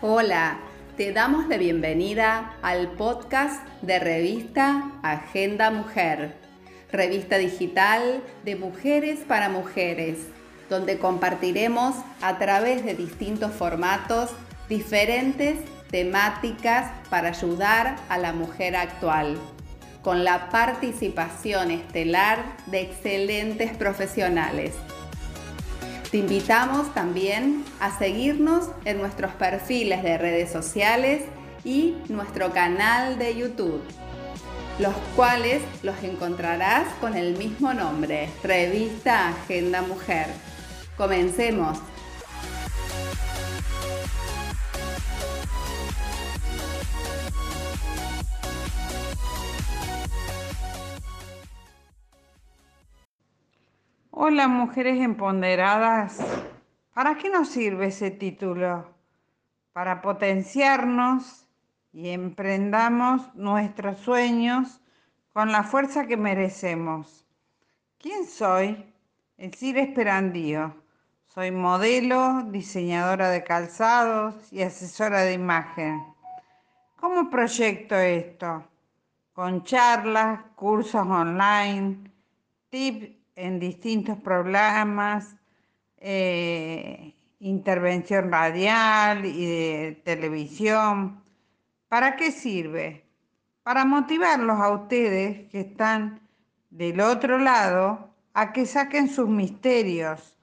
Hola, te damos la bienvenida al podcast de revista Agenda Mujer, revista digital de mujeres para mujeres, donde compartiremos a través de distintos formatos diferentes temáticas para ayudar a la mujer actual, con la participación estelar de excelentes profesionales. Te invitamos también a seguirnos en nuestros perfiles de redes sociales y nuestro canal de YouTube, los cuales los encontrarás con el mismo nombre, Revista Agenda Mujer. Comencemos. Hola mujeres empoderadas. ¿Para qué nos sirve ese título? Para potenciarnos y emprendamos nuestros sueños con la fuerza que merecemos. ¿Quién soy? Elcir Esperandío. Soy modelo, diseñadora de calzados y asesora de imagen. ¿Cómo proyecto esto? Con charlas, cursos online, tips en distintos programas, eh, intervención radial y de televisión. ¿Para qué sirve? Para motivarlos a ustedes que están del otro lado a que saquen sus misterios,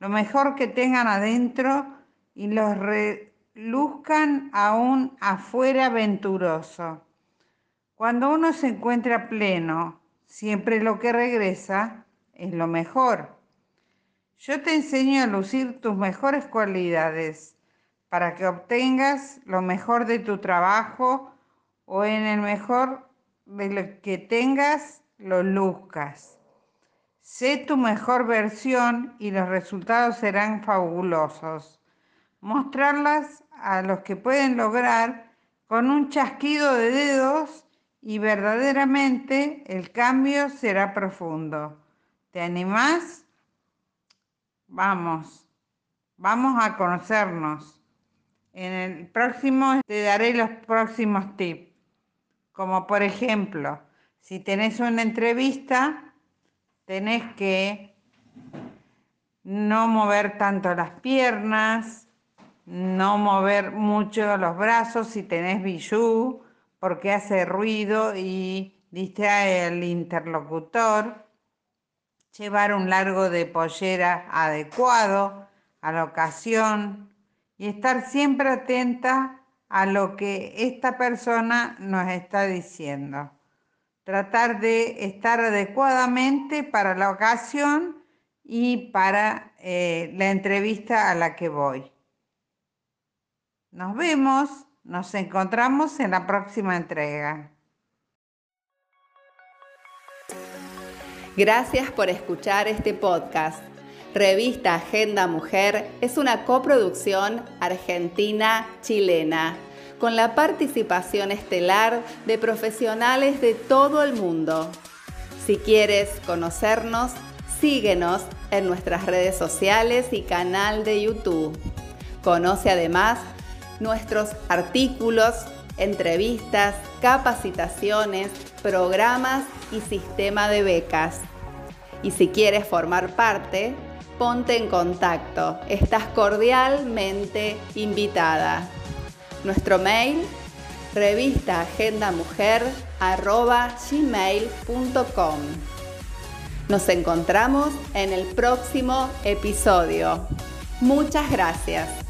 lo mejor que tengan adentro y los reluzcan aún afuera venturoso. Cuando uno se encuentra pleno, siempre lo que regresa es lo mejor. Yo te enseño a lucir tus mejores cualidades para que obtengas lo mejor de tu trabajo o en el mejor de lo que tengas lo luzcas. Sé tu mejor versión y los resultados serán fabulosos. Mostrarlas a los que pueden lograr con un chasquido de dedos y verdaderamente el cambio será profundo. ¿Te animás? Vamos, vamos a conocernos. En el próximo te daré los próximos tips. Como por ejemplo, si tenés una entrevista, tenés que no mover tanto las piernas, no mover mucho los brazos si tenés bijú, porque hace ruido y distrae al interlocutor llevar un largo de pollera adecuado a la ocasión y estar siempre atenta a lo que esta persona nos está diciendo. Tratar de estar adecuadamente para la ocasión y para eh, la entrevista a la que voy. Nos vemos, nos encontramos en la próxima entrega. Gracias por escuchar este podcast. Revista Agenda Mujer es una coproducción argentina-chilena con la participación estelar de profesionales de todo el mundo. Si quieres conocernos, síguenos en nuestras redes sociales y canal de YouTube. Conoce además nuestros artículos, entrevistas, capacitaciones, programas y sistema de becas. Y si quieres formar parte, ponte en contacto. Estás cordialmente invitada. Nuestro mail revistaagendamujer.gmail.com Nos encontramos en el próximo episodio. Muchas gracias.